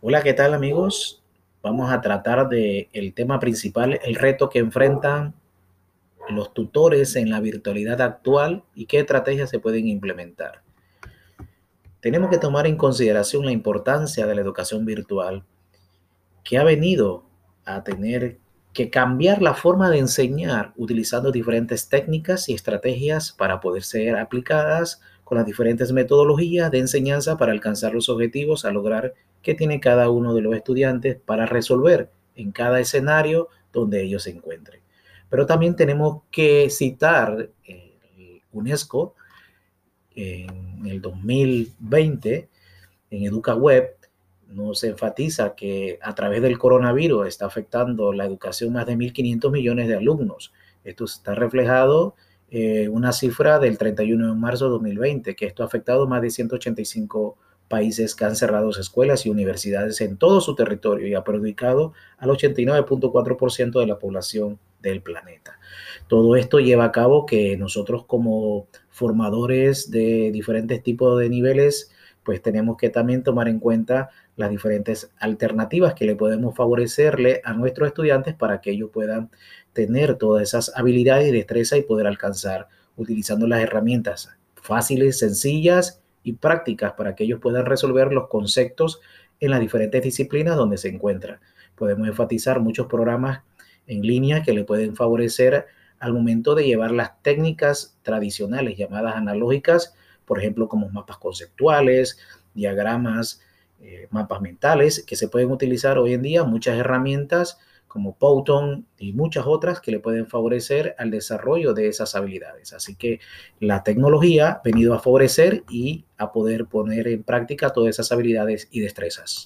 Hola, ¿qué tal amigos? Vamos a tratar de el tema principal, el reto que enfrentan los tutores en la virtualidad actual y qué estrategias se pueden implementar. Tenemos que tomar en consideración la importancia de la educación virtual que ha venido a tener que cambiar la forma de enseñar utilizando diferentes técnicas y estrategias para poder ser aplicadas con las diferentes metodologías de enseñanza para alcanzar los objetivos a lograr que tiene cada uno de los estudiantes para resolver en cada escenario donde ellos se encuentren. Pero también tenemos que citar el UNESCO en el 2020 en EducaWeb nos enfatiza que a través del coronavirus está afectando la educación más de 1.500 millones de alumnos. Esto está reflejado en eh, una cifra del 31 de marzo de 2020, que esto ha afectado más de 185 países que han cerrado escuelas y universidades en todo su territorio y ha perjudicado al 89.4% de la población del planeta. Todo esto lleva a cabo que nosotros como formadores de diferentes tipos de niveles, pues tenemos que también tomar en cuenta las diferentes alternativas que le podemos favorecerle a nuestros estudiantes para que ellos puedan tener todas esas habilidades y destreza y poder alcanzar utilizando las herramientas fáciles, sencillas y prácticas para que ellos puedan resolver los conceptos en las diferentes disciplinas donde se encuentran. Podemos enfatizar muchos programas en línea que le pueden favorecer al momento de llevar las técnicas tradicionales llamadas analógicas, por ejemplo, como mapas conceptuales, diagramas, eh, mapas mentales, que se pueden utilizar hoy en día, muchas herramientas como Powton y muchas otras que le pueden favorecer al desarrollo de esas habilidades. Así que la tecnología ha venido a favorecer y a poder poner en práctica todas esas habilidades y destrezas.